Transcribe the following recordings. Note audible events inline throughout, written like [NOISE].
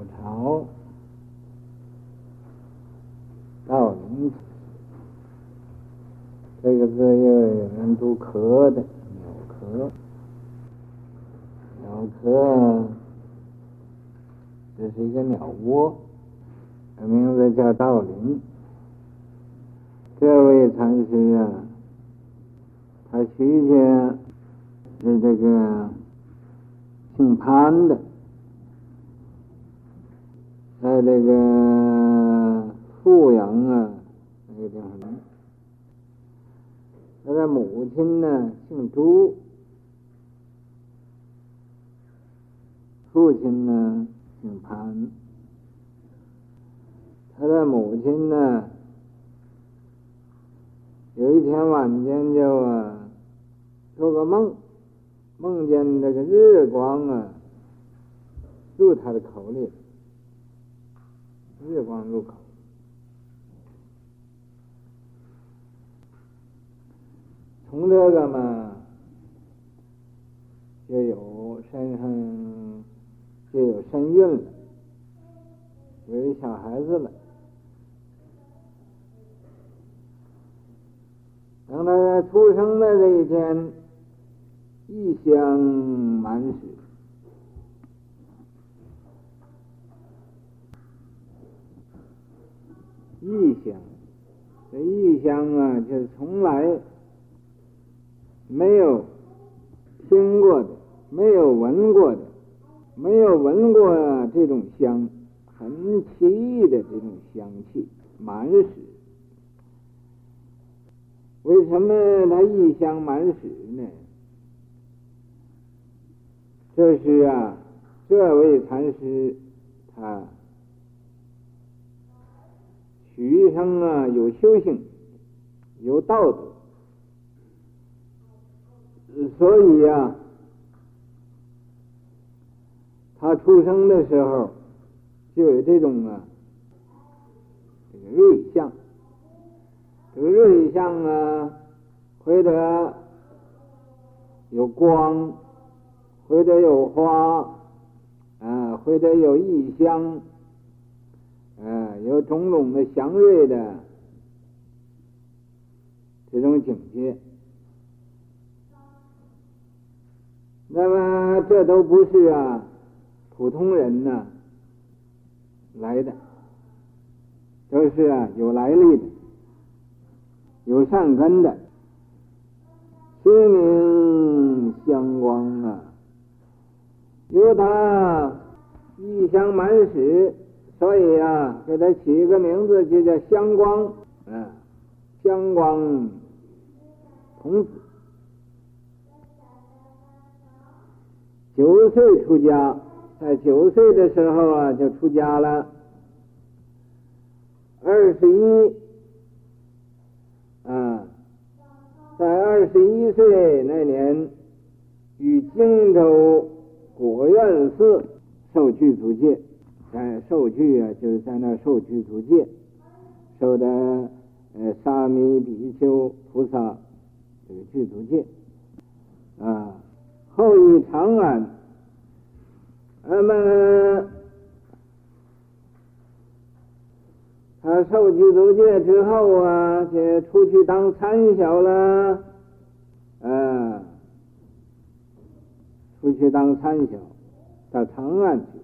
鸟巢道林，这个字又有人读壳的鸟壳，鸟壳，这是一个鸟窝，名字叫道林。这位禅师啊，他徐家是这个姓潘的。在这个富阳啊，那个叫什么？他的母亲呢，姓朱，父亲呢，姓潘。他的母亲呢，有一天晚间就啊，做个梦，梦见这个日光啊，入他的口里。月光入口，从这个嘛，就有身上就有身孕了，有一小孩子了。等他出生的这一天，异香满室。异香，这异香啊，就是从来没有听过的，没有闻过的，没有闻过这种香，很奇异的这种香气，满室。为什么它异香满室呢？这是啊，这位禅师他。余生啊，有修行，有道德，所以啊，他出生的时候就有这种啊，这个瑞相，这个瑞相啊，会得有光，会得有花，啊，会得有异香。啊，有种种的祥瑞的这种境界，那么这都不是啊普通人呢来的，都是啊有来历的，有善根的，虚名相光啊，由他异香满室。所以啊，给他起一个名字，就叫香光，嗯，香光童子。九岁出家，在九岁的时候啊，就出家了。二十一，啊，在二十一岁那年，于荆州果愿寺受具足戒。在受具啊，就是在那受具足戒，受的呃沙弥比丘菩萨这个具足戒啊。后以长安，那么他受具足戒之后啊，就出去当参晓了，啊，出去当参晓，到长安去。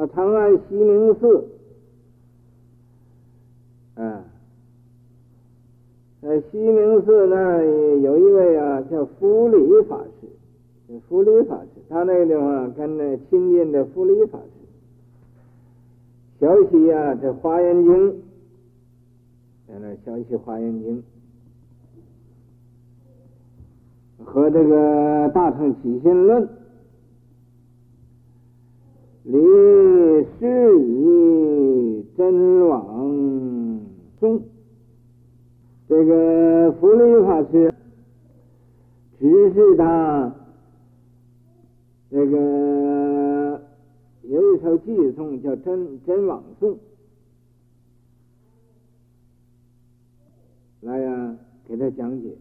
啊长安西明寺，啊，在西明寺那有一位啊，叫福理法师，福理法师，他那个地方跟那亲近的福理法师，学习啊这《华严经》，在那学习《华严经》，和这个《大乘起信论》。离师以真往宗，这个福利法师只是他这个有一首偈颂叫真真往送，来呀、给他讲解。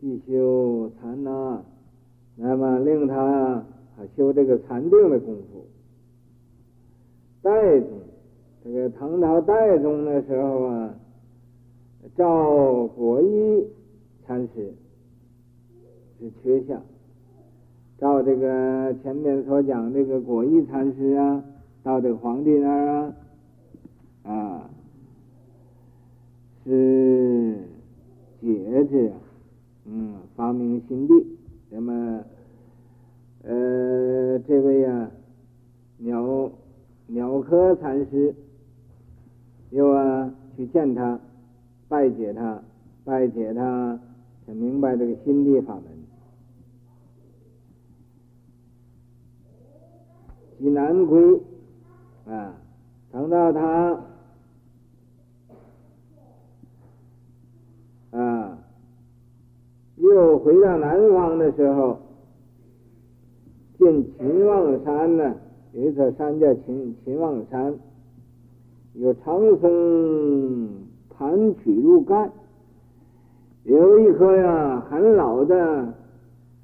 必修禅那，那么令他啊修这个禅定的功夫。代宗，这个唐朝代宗的时候啊，赵果一禅师是缺相，照这个前面所讲这个果一禅师啊，到这个皇帝那儿啊，啊，是节制，嗯，发明心地，那么，呃，这位啊，鸟鸟科禅师又啊去见他，拜解他，拜解他，才明白这个心地法门。济南归啊，等到他。啊，又回到南方的时候，见秦望山呢，有一座山叫秦秦望山，有长松盘曲入盖，有一棵呀很老的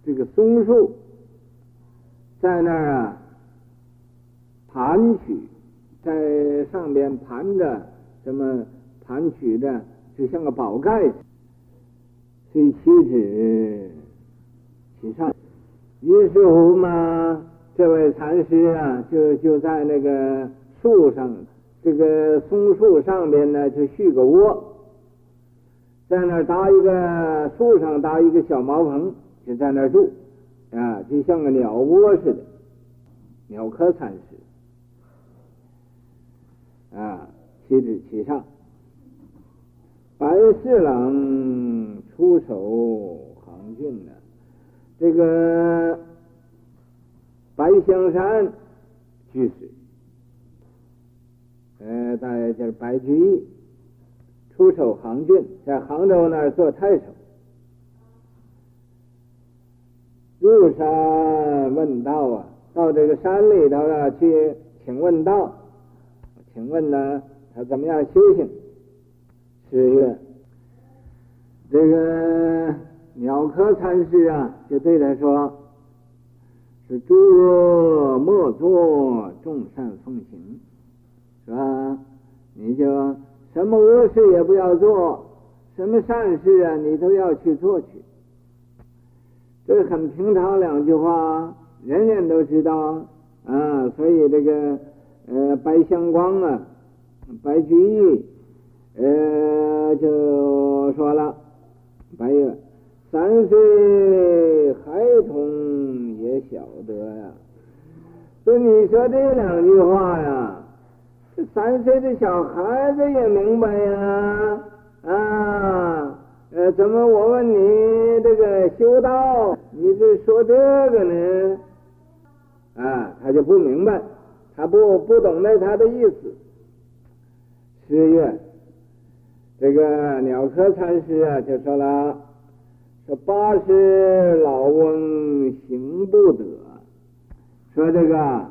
这个松树，在那儿啊盘曲，在上边盘着什么盘曲的，就像个宝盖。对妻子其上，于是乎嘛，这位禅师啊，就就在那个树上，这个松树上边呢，就续个窝，在那儿搭一个树上搭一个小茅棚，就在那儿住，啊，就像个鸟窝似的，鸟科禅师，啊，妻子其上，白侍郎。出守杭郡呢，这个白香山居士，呃，大约就是白居易，出守杭郡，在杭州那儿做太守。入山问道啊，到这个山里头啊去请问道，请问呢，他怎么样修行？十月。这个鸟科禅师啊，就对他说：“是诸恶莫作，众善奉行，是吧？你就什么恶事也不要做，什么善事啊，你都要去做去。这很平常两句话，人人都知道啊。所以这个呃，白香光啊，白居易呃，就说了。”白月，三岁孩童也晓得呀。所以你说这两句话呀，三岁的小孩子也明白呀。啊，呃，怎么我问你这个修道，你是说这个呢？啊，他就不明白，他不不懂得他的意思。十月。这个鸟科禅师啊，就说了：“说八十老翁行不得。”说这个，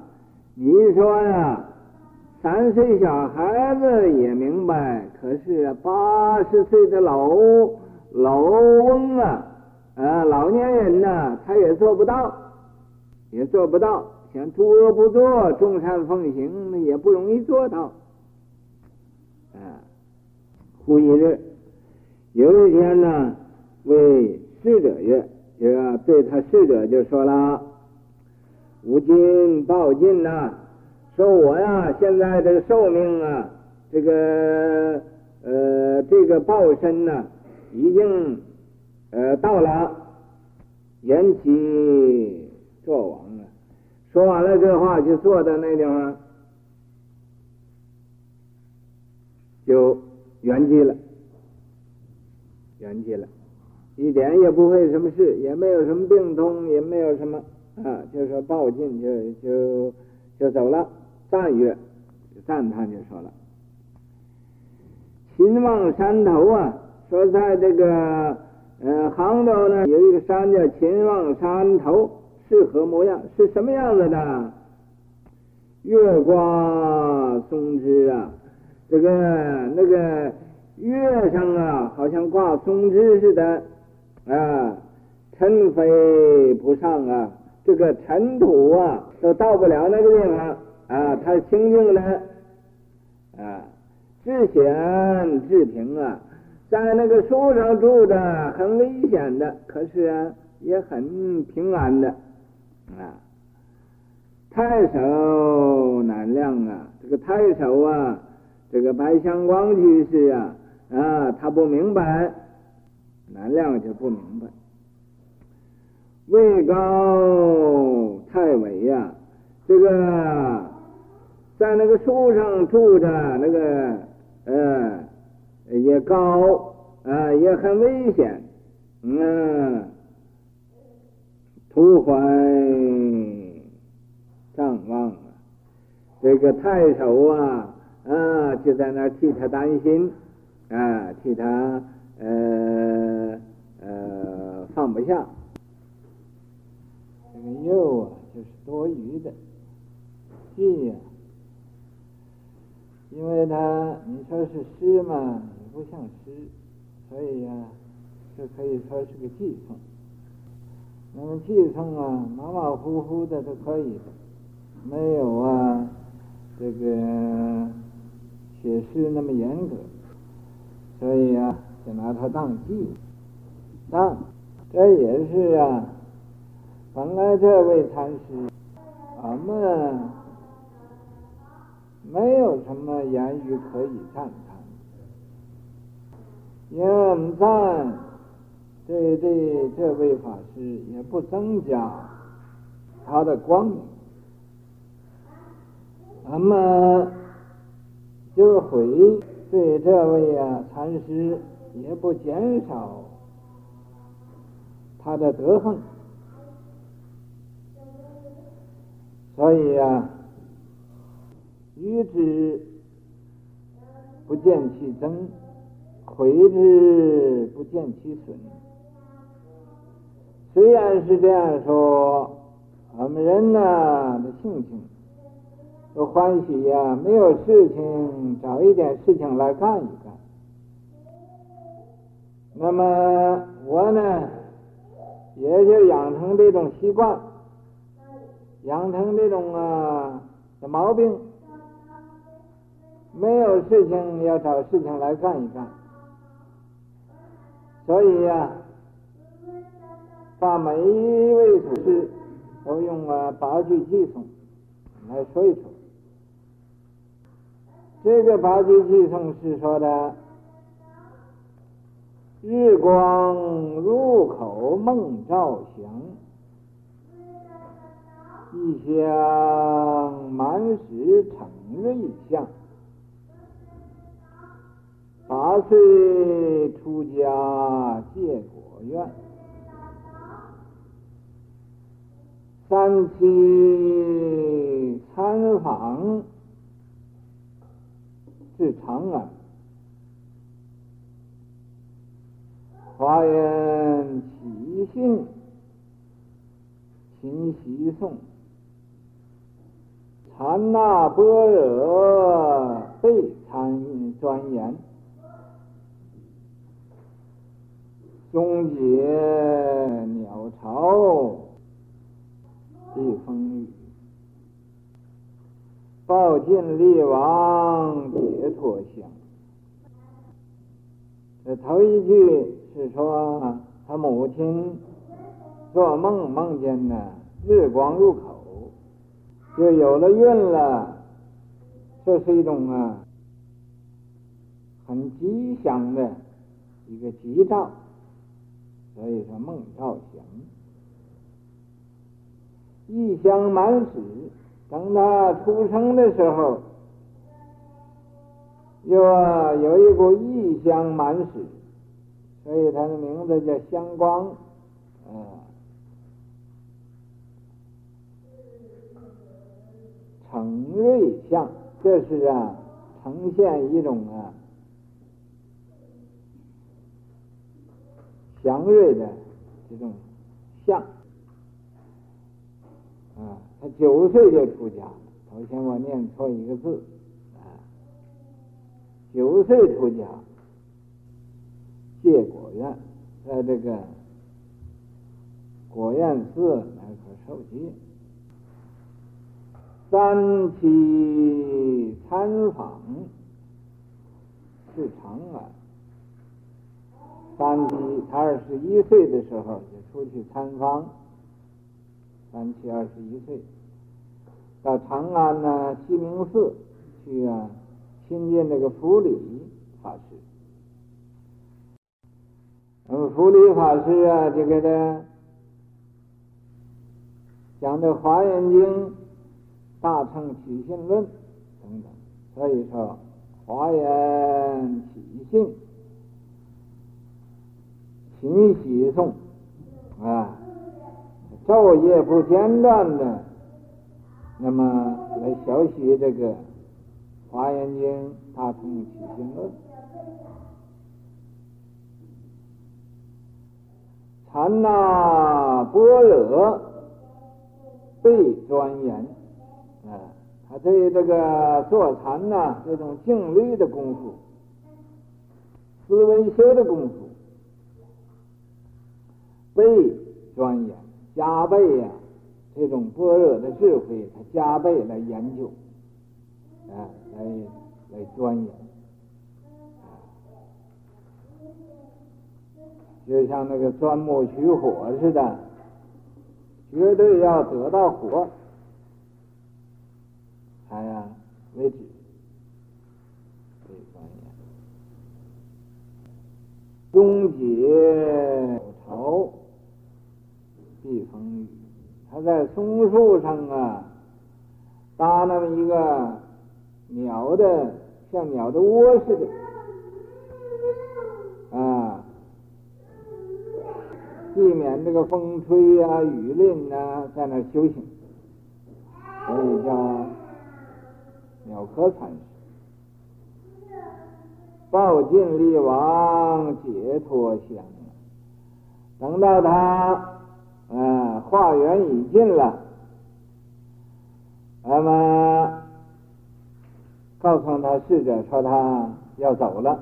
你说呀，三岁小孩子也明白，可是八十岁的老老翁啊，啊，老年人呐、他也做不到，也做不到。想诸恶不作，众善奉行，也不容易做到。啊忽一日，有一天呢，为侍者曰：“这个对他侍者就说了，吾今报尽呐，说我呀，现在这个寿命啊，这个呃，这个报身呢，已经呃到了，延期作亡了。”说完了这话，就坐在那地方，就。圆寂了，圆寂了，一点也不会什么事，也没有什么病痛，也没有什么啊，就说报尽就就就走了，赞曰，赞叹就说了，秦望山头啊，说在这个呃杭州呢，有一个山叫秦望山头，是何模样？是什么样子的？月挂松枝啊。这个那个月上啊，好像挂松枝似的，啊，尘飞不上啊，这个尘土啊都到不了那个地方啊，它清净的啊，至险至平啊，在那个树上住着很危险的，可是啊也很平安的啊。太守难量啊，这个太守啊，这个白香光居士啊，啊，他不明白，南亮就不明白。位高太伟呀，这个在那个树上住着，那个呃也高啊，也很危险，嗯，徒怀。张望啊，这个太守啊，啊，就在那儿替他担心，啊，替他呃呃放不下。这个忧啊，就是多余的；惧呀，因为他你说是诗嘛，不像诗，所以呀，就可以说是个寄送。那么寄送啊，马马虎虎的都可以的。没有啊，这个也是那么严格，所以啊，就拿它当记。当这也是啊，本来这位禅师，俺们没有什么言语可以赞叹，因为我们赞对对这位法师也不增加他的光明。那么就是悔对这位啊禅师也不减少他的德行，所以啊，与之不见其增，毁之不见其损。虽然是这样说，我们人呢的性情。都欢喜呀、没有事情找一点事情来干一干。那么我呢，也就养成这种习惯，养成这种啊的毛病。没有事情要找事情来干一干，所以呀、把每一位祖师都用啊八句偈颂来说一说。这个八句偈颂是说的：日光入口梦照祥，异香满室成瑞相。八岁出家戒果愿，三期参访。至长安，华严起信，勤习诵，禅那般若被参钻研，终结鸟巢避风雨。报尽力王解脱相。这头一句是说他母亲做梦梦见呢日光入口，就有了孕了，这是一种啊很吉祥的一个吉兆，所以说梦兆祥，异香满室。等他出生的时候，又有一股异香满室，所以他的名字叫香光，嗯，成瑞相，这是啊，呈现一种啊，祥瑞的这种相。九岁就出家了。头先我念错一个字，啊，九岁出家，戒果院，在这个果愿寺乃可受戒。三期参访是长安。三七他二十一岁的时候就出去参访，三七二十一岁，到长安呢西明寺去啊亲近这个福理法师。那么福理法师啊就给他讲的《华严经》。大乘起信论等等，所以说华严起信，勤习诵啊，昼夜不间断的，那么来学习这个华严经大乘起信论，禅那般若倍庄严。啊，他对这个坐禅呐，这种静虑的功夫，思维修的功夫，倍庄严，加倍呀、这种般若的智慧，他加倍来研究，啊，来来钻研，就像那个钻木取火似的，绝对要得到火。哎呀，为止，可以专业。终结巢避风雨，他在松树上啊搭那么一个鸟的，像鸟的窝似的啊，避免这个风吹啊、雨淋啊，在那修行，所以叫。鸟科禅师，报尽力王解脱相。等到他，化缘已尽了，那么告诉他侍者说他要走了，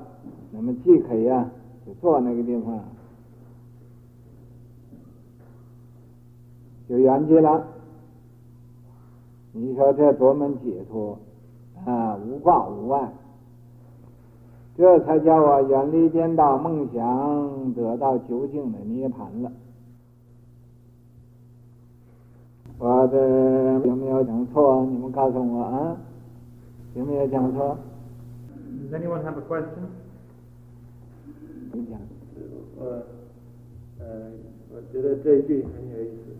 那么即可以啊，就坐那个地方，就圆寂了。你说这多么解脱？啊，无挂无碍，这才叫我远离颠倒梦想，得到究竟的涅槃了。我的有没有讲错？你们告诉我啊，有没有讲错？Does anyone have a question？你讲。我呃，我觉得这一句很有意思，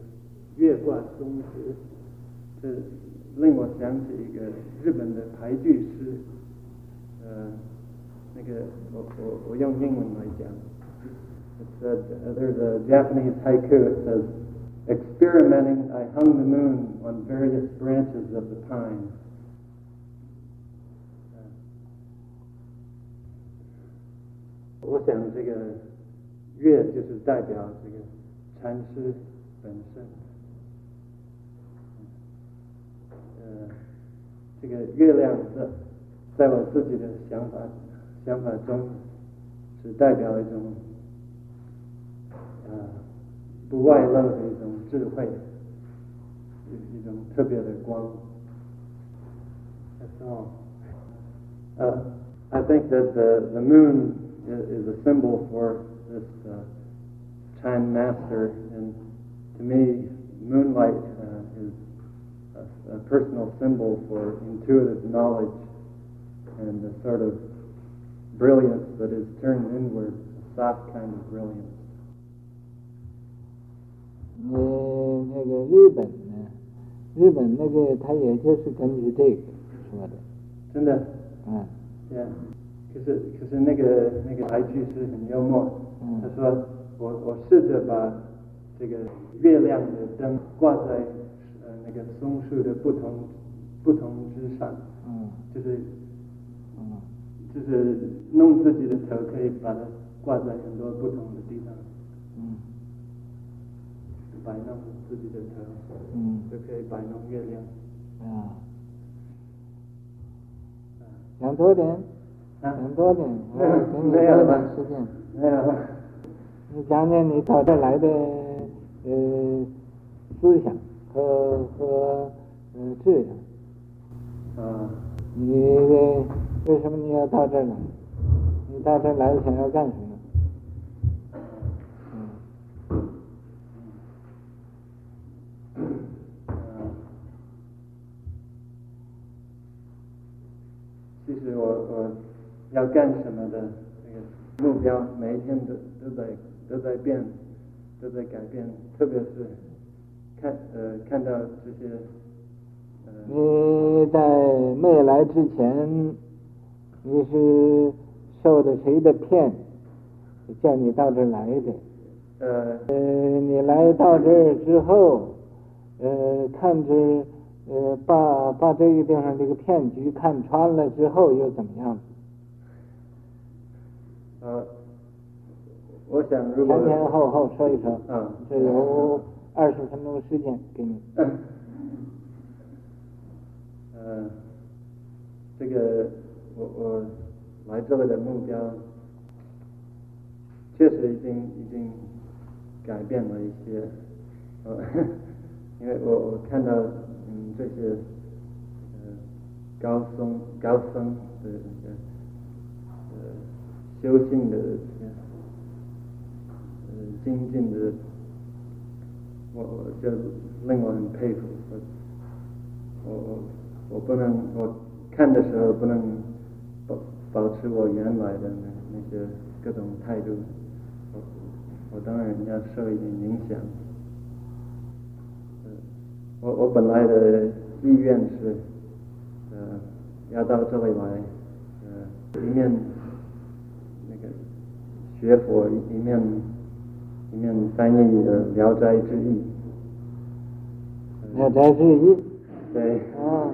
月挂松石，这。令我想起一个日本的俳句诗，呃，那个我我我用英文来讲，it said there's a Japanese haiku it says experimenting I hung the moon on various branches of the pine，呃，我想这个月就是代表这个禅师本身。这个月亮在在我自己的想法想法中，是代表一种啊 不外露的一种智慧，一一种特别的光。That's all. Uh, I think that the the moon is, is a symbol for this uh, Chan master, and to me, moonlight. a personal symbol for intuitive knowledge and the sort of brilliance that is turned inward, a soft kind of brilliance. 嗯，那个日本呢？日本那个他也就是根据这个说的。真的？嗯。对啊。可是可是那个那个俳句是很幽默。嗯。他说：“我我试着把这个月亮的灯挂在呃。”那个松树的不同不同之上，嗯，就是，嗯，就是弄自己的头，可以把它挂在很多不同的地方，嗯，摆弄自己的头，嗯，就可以摆弄月亮，啊，讲多点，啊，讲多点，[LAUGHS] 没有，给你多点时间，没有，你讲讲你到这来的呃思想和和呃志向。啊，你为什么你要到这儿来？你到这儿来想要干什么？标，每一天都都在都在变，都在改变。特别是看呃看到这些，呃，你在没来之前，你是受的谁的骗，叫你到这儿来的？呃呃，你来到这儿之后，呃，看着呃把把这个地方这个骗局看穿了之后又怎么样？呃，我想如果前前后后说一说，啊，这有二十分钟时间给你。嗯，呃，这个我我来这里的目标，确实已经已经改变了一些，呃，[LAUGHS] 因为我我看到嗯这些呃高僧高僧的那个。修行的，呃，精进的，我我就令我很佩服。我我我不能，我看的时候不能保保持我原来的那那些各种态度。我我当然要受一点影响。我我本来的意愿是，呃，要到这里来，呃，一面那个。学佛一面一面翻译的《聊斋志异》，《聊斋志异》对啊，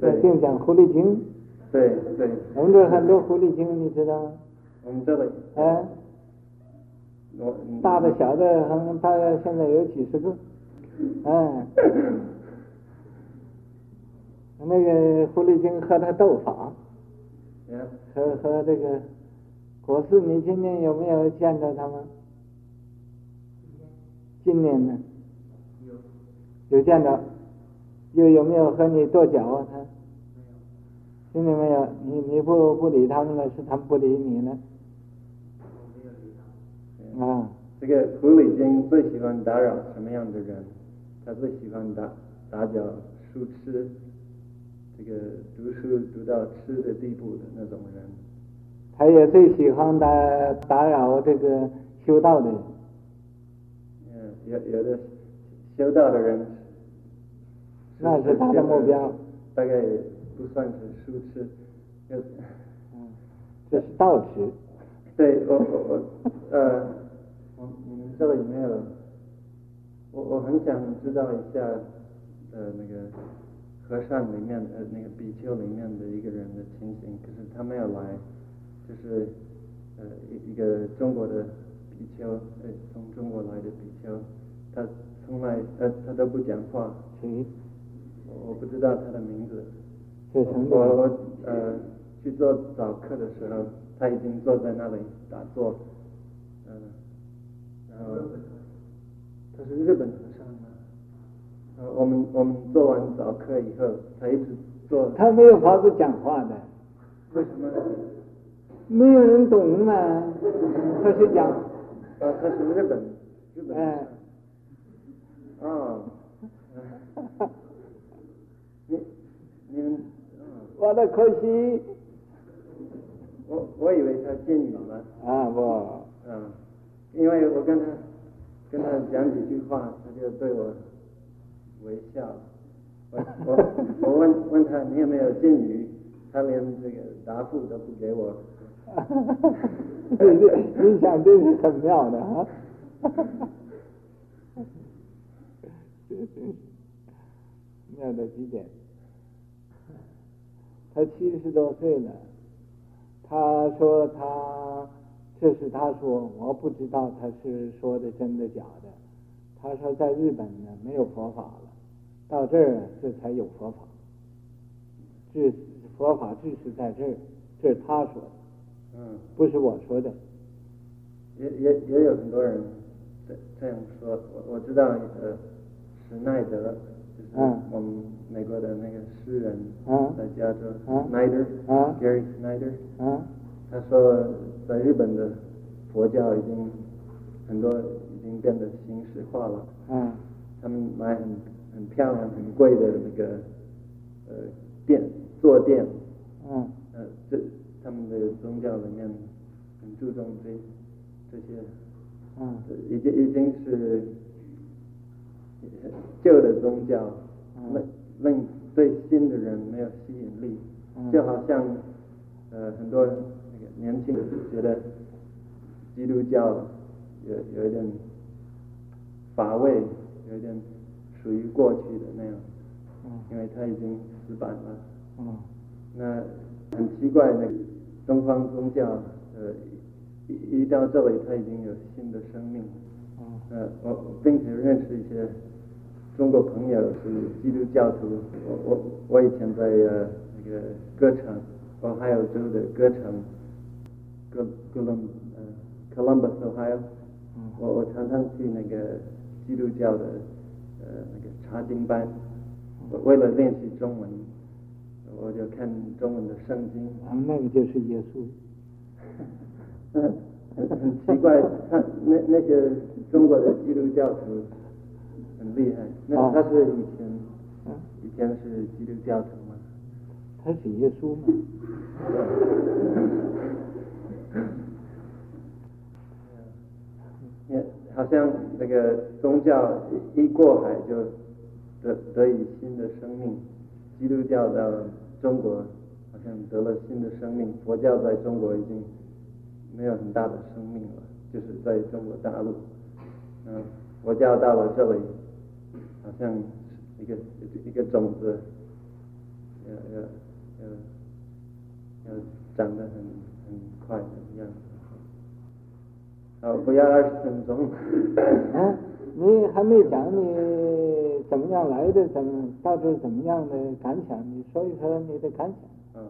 在净讲狐狸精，对对。我们这很多狐狸精，你知道吗？我们这里。哎。我。大的小的，好像大概现在有几十个。哎。[LAUGHS] 那个狐狸精和他斗法。和和这个。我是你今天有没有见着他们？今年呢？有。有见着？又有没有和你跺脚啊？他？没有。听见没有？你你不不理他们了，是他们不理你呢？我没有理他。啊。这个狐狸精最喜欢打扰什么样的人？他最喜欢打打搅书痴，这个读书读到痴的地步的那种人。他也最喜欢打打扰这个修道的人。嗯，有有的修道的人，那是他的目标。大概也不算是书痴，就嗯，这是道痴。对，我我我呃，我你们这里没有，我我很想知道一下呃那个和尚里面呃那个比丘里面的一个人的情形，可是他没有来。就是呃一一个中国的比丘，呃从中国来的比丘，他从来呃他都不讲话，谁？我我不知道他的名字。我我呃去做早课的时候，他已经坐在那里打坐，嗯、呃，然后他是日本和尚吗？呃我们我们做完早课以后，他一直坐。他没有法子讲话的。为什么？没有人懂嘛，他是讲，呃，他是日本，日本，哎，啊，[LAUGHS] 你你们，我的可惜，我我以为他见你了，啊不，嗯，因为我跟他跟他讲几句话，他就对我微笑，我我我问问他你有没有见鱼，他连这个答复都不给我。哈哈哈哈哈！你想这是很妙的啊！哈哈哈！妙到极点。他七十多岁了，他说他这是他说，我不知道他是说的真的假的。他说在日本呢没有佛法了，到这儿这才有佛法，这佛法就是在这儿，这是他说的。嗯，不是我说的，也也也有很多人这这样说，我我知道一个史奈德，就是我们美国的那个诗人，在加州，Snyder，Gary Snyder，他说在日本的佛教已经很多已经变得形式化了，他们买很很漂亮很贵的那个呃殿坐垫，呃这他们的宗教里面很注重这这些。嗯，已经已经是旧的宗教，令令对新的人没有吸引力，就好像呃很多那个年轻人觉得基督教有有一点乏味，有一点属于过去的那样，因为它已经死板了。嗯，那很奇怪，那个东方宗教呃。一一到这里，他已经有新的生命。呃，我并且认识一些中国朋友是基督教徒。我我我以前在呃那个歌城，俄亥俄州的歌城，哥哥伦呃 Columbus Ohio。我我常常去那个基督教的呃那个查经班，我为了练习中文，我就看中文的圣经。啊那个就是耶稣。嗯，很很奇怪，他那那些中国的基督教徒很厉害。那他是以前，哦、以前是基督教徒吗？他是耶稣吗？嗯，好像那个宗教一过海就得得以新的生命。基督教到中国好像得了新的生命，佛教在中国已经。没有很大的生命了，就是在中国大陆，嗯，佛教到了这里，好像一个一个种子，要要要要长得很很快的样子。好，不要二十分钟。啊，你还没讲你怎么样来的，怎么到底怎么样的感想？你说一说你的感想。嗯。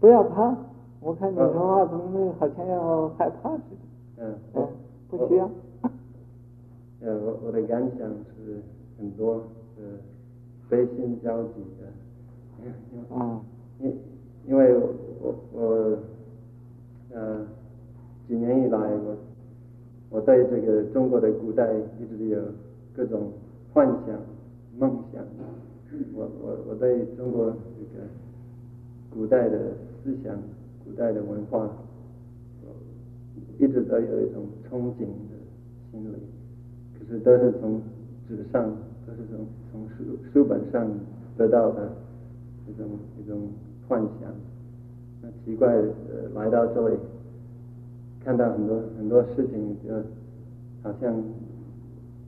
不要怕。我看你说话怎么好像要害怕似的。嗯，嗯，不需要。呃，我我的感想是很多是悲心交集的。啊。因因为我我我呃几年以来我我对这个中国的古代一直有各种幻想梦想。我我我对中国这个古代的思想。古代的文化，一直都有一种憧憬的心理，可是都是从纸上，都是从从书书本上得到的一种一种幻想。那奇怪，呃，来到这里，看到很多很多事情，就好像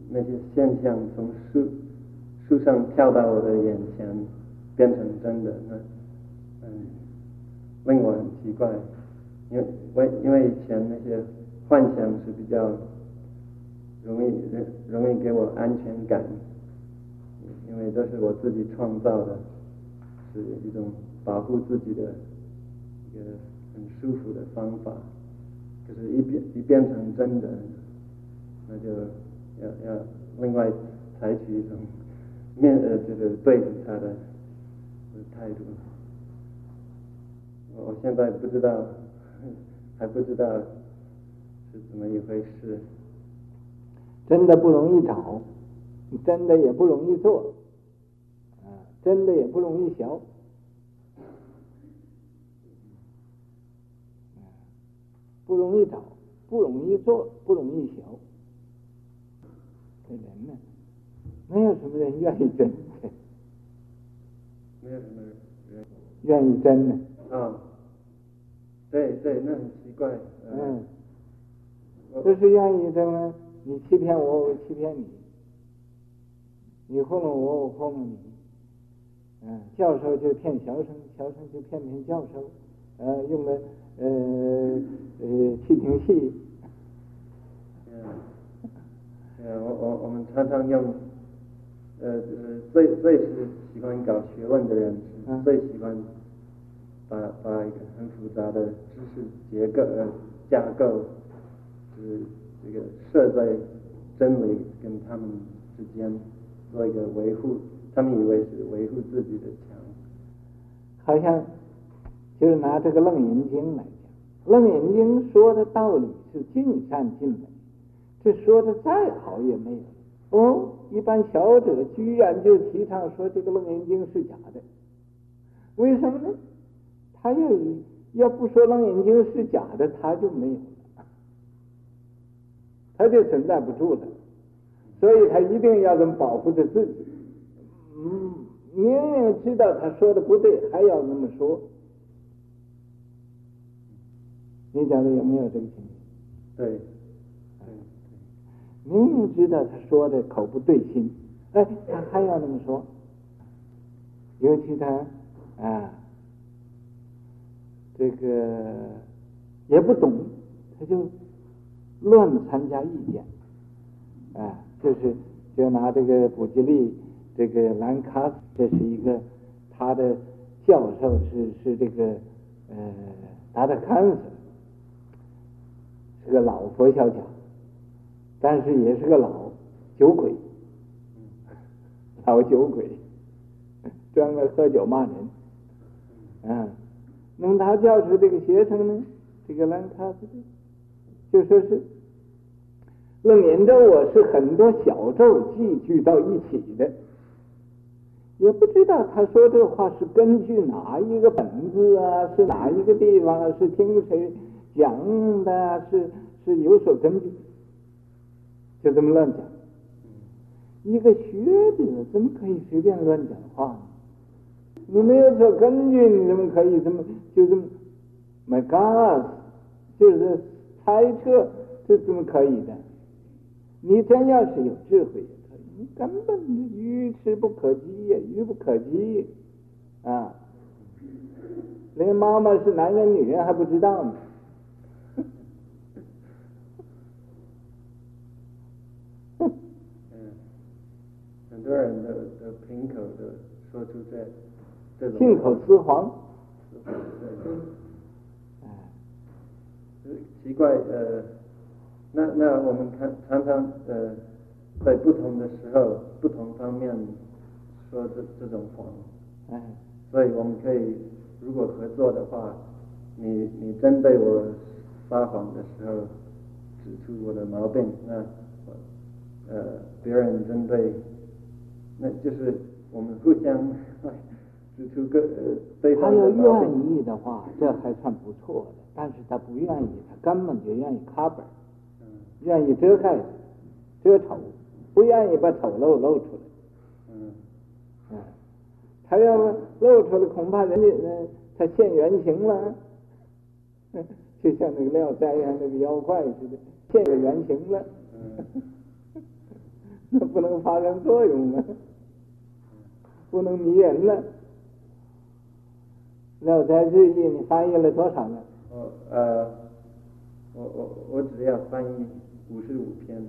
那些现象从树树上跳到我的眼前，变成真的。那嗯。令我很奇怪，因为为因为以前那些幻想是比较容易容易给我安全感，因为都是我自己创造的，是一种保护自己的一个很舒服的方法。就是一变一变成真的，那就要要另外采取一种面呃这个对比他的态度。我现在不知道，还不知道是怎么一回事。真的不容易找，真的也不容易做，啊，真的也不容易学，不容易找，不容易做，不容易学。这人呢，没有什么人愿意真的，没有什么人愿意真的啊。对对，那很奇怪。嗯，就是愿意这么，你欺骗我，我欺骗你；你糊弄我，我糊弄你。嗯，教授就骗学生，学生就骗骗教授。呃，用的呃呃气瓶戏。嗯，呃，我我我们常常用，呃呃，最最是喜欢搞学问的人，是最喜欢。把把一个很复杂的知识结构呃架构，就是这个设在真理跟他们之间做一个维护，他们以为是维护自己的墙，好像就是拿这个楞严经来讲，楞严经说的道理是尽善尽美，这说的再好也没有。哦，一般小者居然就提倡说这个楞严经是假的，为什么呢？他要要不说楞严经是假的，他就没有了，他就存在不住了，所以他一定要能保护着自己。嗯，明明知道他说的不对，还要那么说，你讲的有没有这个情形？对。明明知道他说的口不对心，哎，他还要那么说。尤其他啊，这个也不懂，他就乱参加意见，啊，就是就拿这个普吉利这个兰卡斯，这是一个他的教授是是这个呃他的看守，是个老佛小讲。但是也是个老酒鬼，老酒鬼，[LAUGHS] 专门喝酒骂人，嗯，那么他教出这个学生呢，这个兰卡斯就说是楞严咒啊，是很多小咒集聚到一起的，也不知道他说这话是根据哪一个本子啊，是哪一个地方啊，是听谁讲的，是是有所根据。就这么乱讲，一个学者怎么可以随便乱讲话呢？你没有说根据，你怎么可以这么就这么，My God，就是猜测，这怎么可以的？你真要是有智慧也可以，你根本愚痴不可及呀，愚不可及啊！连妈妈是男人女人还不知道呢。很多人的的凭口的说出这这种信口雌黄，奇怪呃，那那我们看常常呃，在不同的时候不同方面说这这种谎，哎，所以我们可以如果合作的话，你你针对我撒谎的时候指出我的毛病，那呃别人针对。那就是我们互相指出个对方的他要愿意的话，这还算不错的。但是他不愿意，他根本就愿意 cover，嗯，愿意遮盖遮丑，不愿意把丑陋露出来。嗯，嗯，他要露出来，恐怕人家他现原形了，[LAUGHS] 就像那个聊斋一样，那个妖怪似的，现个原形了，嗯，[LAUGHS] 那不能发生作用啊。不能迷人了。聊斋志异你翻译了多少呢？我呃，我我我只要翻译五十五篇，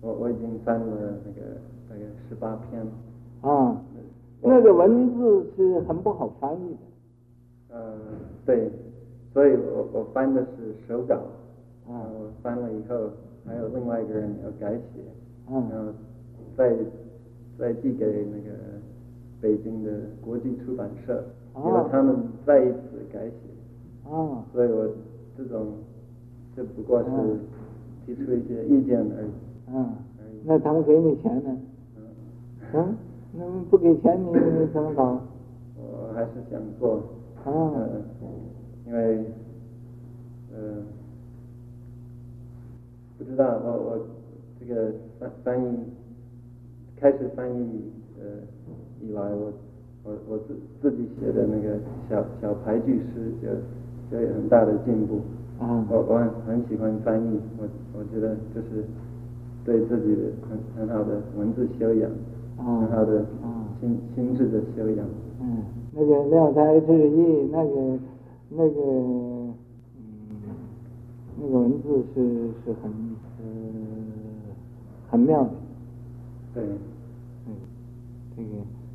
我我已经翻了那个大概十八篇了。啊，那个文字是很不好翻译的。呃，对，所以我我翻的是手稿。啊。我翻了以后，还有另外一个人要改写。嗯。然后再再递给那个。北京的国际出版社，给了他们再一次改写，啊，所以我这种这不过是提出一些意见而已，嗯，那他们给你钱呢？嗯，那么不给钱你你怎么搞？我还是想做，啊，呃，因为呃，不知道我我这个翻翻译开始翻译呃。以来我我我自自己写的那个小小排句诗就就有很大的进步。啊，我我很很喜欢翻译，我我觉得就是对自己的很很好的文字修养，很好的心心智的修养。嗯，那个聊斋志异，那个那个嗯那个文字是是很呃很妙的。对。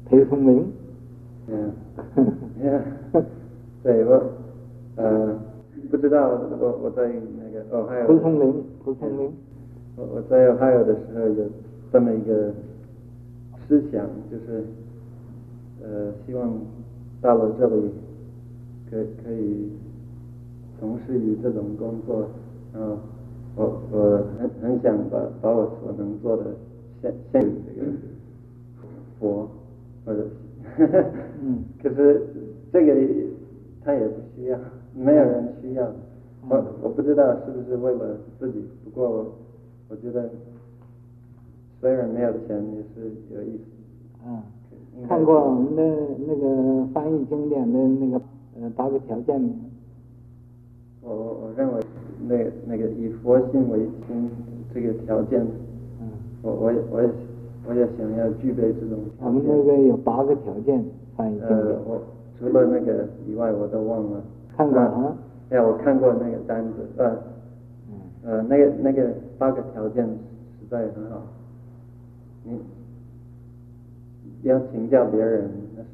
裴松龄，嗯，对我，呃，不知道我我在那个哦，还有蒲松龄，蒲松龄，我我在 Ohio 的时候有这么一个思想，就是呃，希望到了这里可可以从事于这种工作，然后我我很很想把把我所能做的献献给这个佛，或者，嗯，[LAUGHS] 可是这个他也不需要，没有人需要，我我不知道是不是为了自己，不过我我觉得虽然没有钱也是有意思。嗯，看过我们的那个翻译经典的那个呃八个条件没有？我我我认为那那个以佛性为心这个条件，嗯，我我也我也我也想要具备这种。我们那个有八个条件翻译经典。呃，我除了那个以外，我都忘了。看过啊？哎呀，我看过那个单子，呃，嗯，呃，那个那个八个条件实在很好。你要请教别人，那是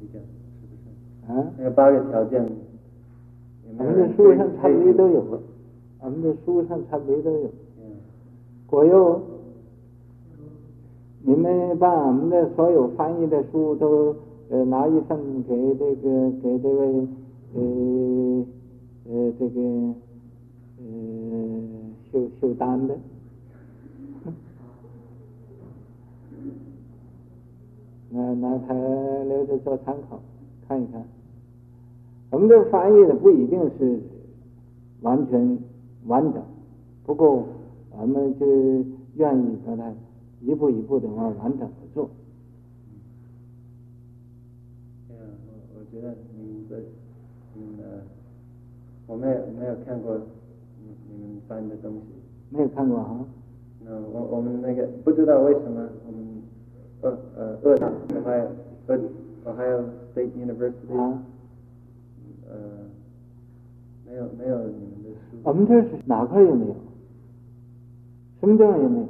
一个，是不是？啊？那个八个条件。我们的书上差不多都有，我们的书上差不多都有。嗯国佑，你们把我们的所有翻译的书都呃拿一份给这个给这位呃呃这个呃秀秀丹的，那那他留着做参考，看一看。我们这翻译的不一定是完全完整，不过我们就愿意把它一步一步的往完整的做。嗯，我我觉得你们这，嗯，我没有没有看过你你们翻的东西。没有看过哈？那我我们那个不知道为什么我们呃呃二大我还有二我还有 State University。啊呃，没有没有你们的书。我们这是哪块也没有，什么地方也没有。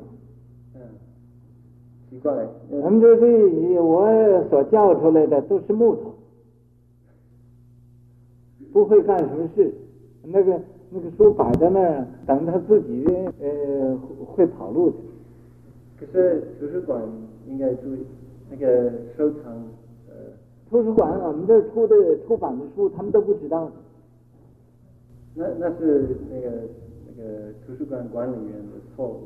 嗯，奇怪。我们这这我所教出来的都是木头，不会干什么事。那个那个书摆在那儿，等他自己呃会跑路的。可是图书馆应该注意那个收藏呃。图书馆，我们这出的出版的书，他们都不知道。那那是那个那个图书馆管理员的错误，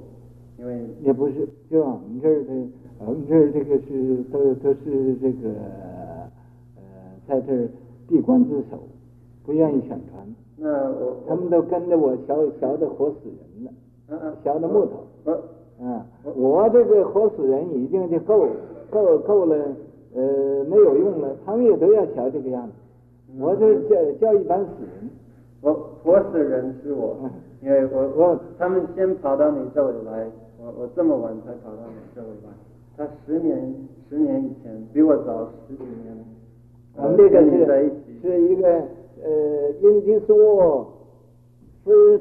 因为也不是，就我们这儿的，我们这儿这个是都都是这个呃，在这儿闭关自守，不愿意宣传。那我他们都跟着我学学的活死人了，啊学的木头。啊，啊，我这个活死人已经就够够够了。呃，没有用了，他们也都要学这个样子。我这叫叫一般死人，我活死人是我，因为我我他们先跑到你这里来，我我这么晚才跑到你这里来。他十年十年以前比我早十几年。我们这个是是一个呃，Indian War first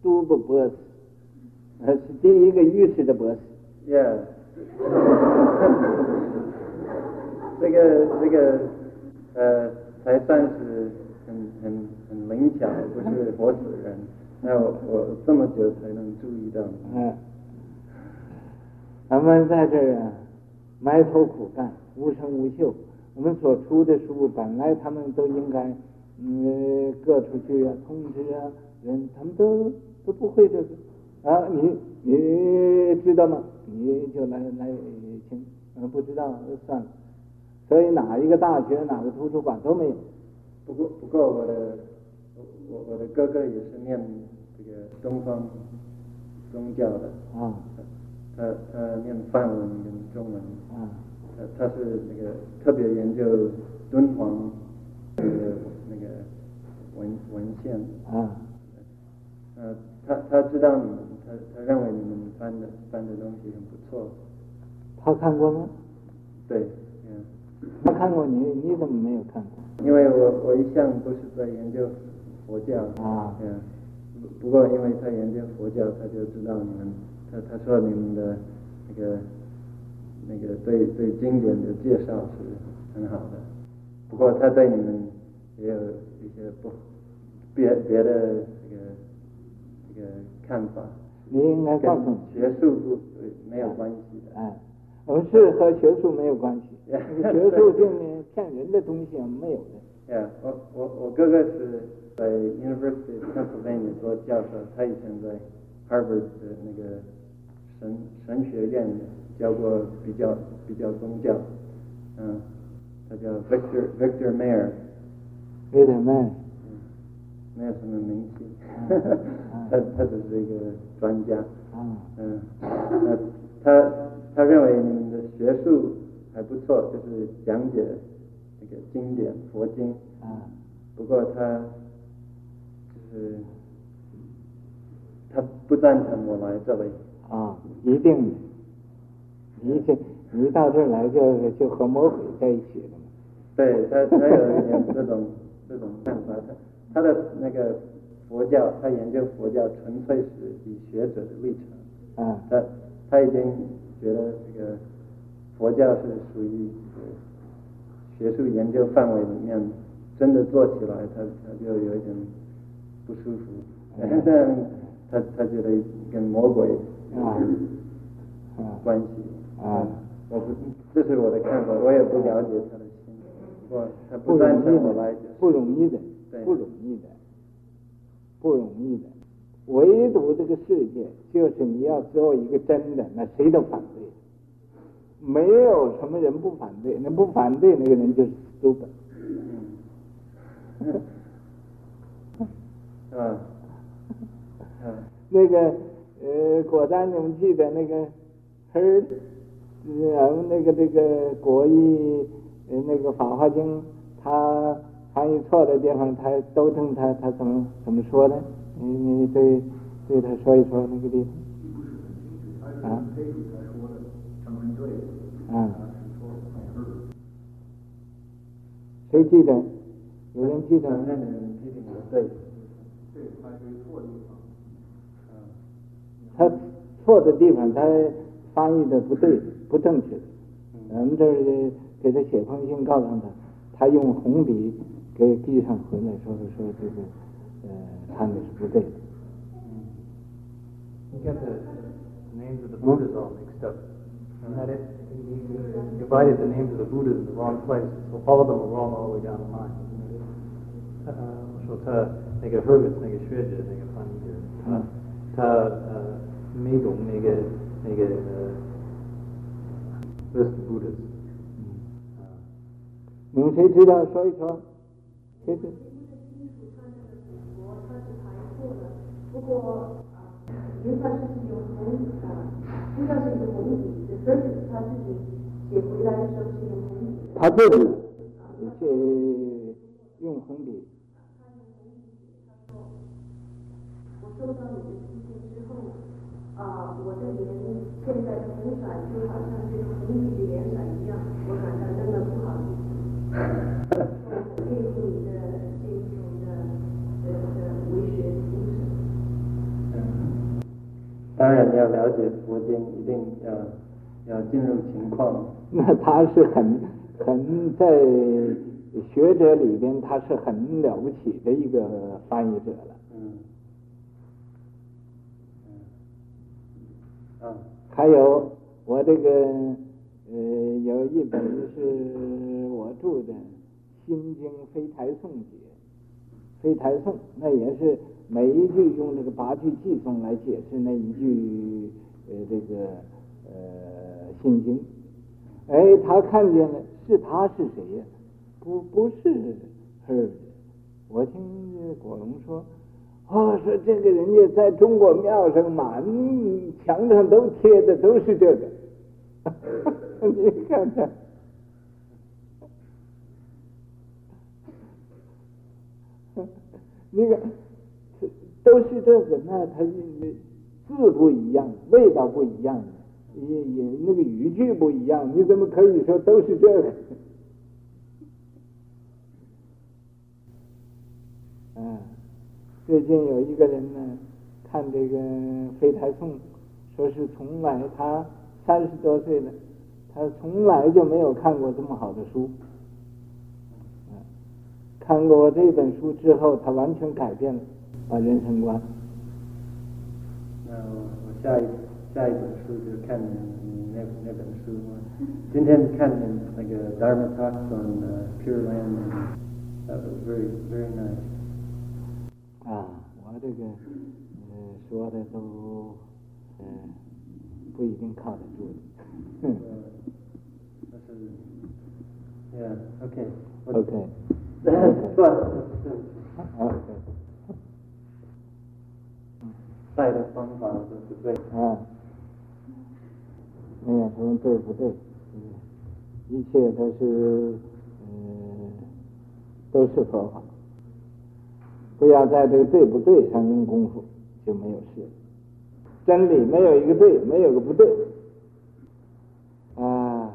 stube boss，呃，是第一个御史的 boss。Yeah。[LAUGHS] 这个这个呃，才算是很很很灵巧，不是活死人。那我我这么久才能注意到。嗯，咱们在这儿啊，埋头苦干，无声无息。我们所出的书，本来他们都应该嗯，各出去啊，通知啊人，他们都都不会这个啊。你你知道吗？你就来来请，嗯，不知道就算了。所以哪一个大学、哪个图书馆都没有。不过，不过我的我我的哥哥也是念这个东方宗教的啊，他他念梵文跟中文啊，他他是那个特别研究敦煌那个那个文文献啊，呃，他他知道你们，他他认为你们翻的翻的东西很不错。他看过吗？对。嗯他看过你，你怎么没有看过？因为我我一向都是在研究佛教啊，对啊。不过因为他研究佛教，他就知道你们，他他说你们的那个那个对对经典的介绍是很好的。不过他对你们也有一些不别别的这个这个看法。你应该告诉我，学术不没有关系的。哎，我们是和学术没有关系，[LAUGHS] 那个学术性骗人的东西没有的。Yeah, 我我我哥哥是在 University of Pennsylvania 做教授，他以前在 Harvard 的那个神神学院教过比较比较宗教，嗯，他叫 Victor Victor Mayer。Victor Mayer。嗯，没有什么名气，[LAUGHS] 他他只是一个专家。嗯。嗯，那他他认为你们的学术还不错，就是讲解那个。经典佛经啊，不过他就是他不赞成我来这里啊，一定的，你这你到这儿来就就和魔鬼在一起了。对他，他有一点这种 [LAUGHS] 这种看法，他他的那个佛教，他研究佛教纯粹是以学者的立场啊，他他已经觉得这个佛教是属于。学术研究范围里面，真的做起来，他他就有一点不舒服。但是他他觉得跟魔鬼有关系。啊，我不，这是我的看法，我也不了解他的心。我他不赞成我来，不容易的，不容易的，不容易的。唯独这个世界，就是你要做一个真的，那谁都反对。没有什么人不反对，那不反对那个人就是 stupid。嗯，嗯，[LAUGHS] [LAUGHS] 那个呃，果丹你们记得那个 Herd，然后那个那个国译呃那个《法华经》，他翻译错的地方，他纠正他，他怎么怎么说呢？你你对对他说一说那个地方。啊。嗯，谁记得？有人记得？那个人批评的对，对，他错的地方。他错的地方，他翻译的不对，不正确。我们这儿给他写封信，告诉他，他用红笔给递上回来，说说这个，呃，他那是不对的。嗯。You get the names of the Buddhas all mixed up. Isn't that it? You divided the names of the Buddhas in the wrong place, so all of them are wrong all the way down the line. 呃，说他那个 Hurwitz 那个学者那个翻译的，他他呃没懂那个那个。你们谁知道说一说？谁知？不过啊，应该是有红啊，应该是有红底。他自己写回来的时候是用红笔，他自己去用红笔。我收到你的信件之后，啊，我的脸好像这个红笔的颜色一样，我感到真的不好意思。我建议你的这种的的的为学精神。嗯，当然要了解佛经，一定要。要进入情况，那他是很很在学者里边，他是很了不起的一个翻译者了。嗯。嗯。还有我这个呃，有一本是我着的《心经非台颂解》，非台颂那也是每一句用这个八句偈颂来解释那一句呃这个呃。心经，哎，他看见了，是他是谁呀？不，不是，是，我听果龙说，哦，说这个人家在中国庙上满墙上都贴的都是这个，[LAUGHS] 你看看，[LAUGHS] 那个都是这个，那他字不一样，味道不一样。也也那个语句不一样，你怎么可以说都是这个？嗯，[LAUGHS] 最近有一个人呢，看这个《飞台颂》，说是从来他三十多岁了，他从来就没有看过这么好的书。看过这本书之后，他完全改变了，把人生观。那我我下一下一本书就看你那那本书嘛。今天看那个 Dharma Talks on、uh, Pure Land, that was very very nice. 这个呃说的都呃不一定靠得住的。呃，但是，Yeah, OK. OK，，OK，带的方法都是对的。[LAUGHS] 啊，没有什么对不对，嗯，一切都是嗯都是佛法，不要在这个对不对上用功夫，就没有事。真理没有一个对，没有个不对，啊，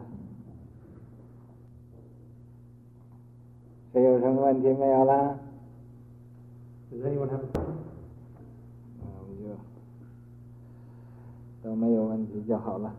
谁有什么问题没有啦?啊，我就都没有问题就好了。